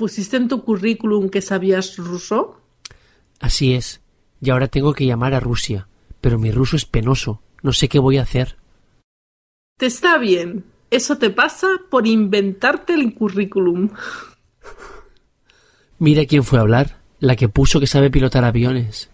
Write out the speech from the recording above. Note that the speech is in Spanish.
¿Pusiste en tu currículum que sabías ruso? Así es. Y ahora tengo que llamar a Rusia. Pero mi ruso es penoso. No sé qué voy a hacer. Te está bien. Eso te pasa por inventarte el currículum. Mira quién fue a hablar. La que puso que sabe pilotar aviones.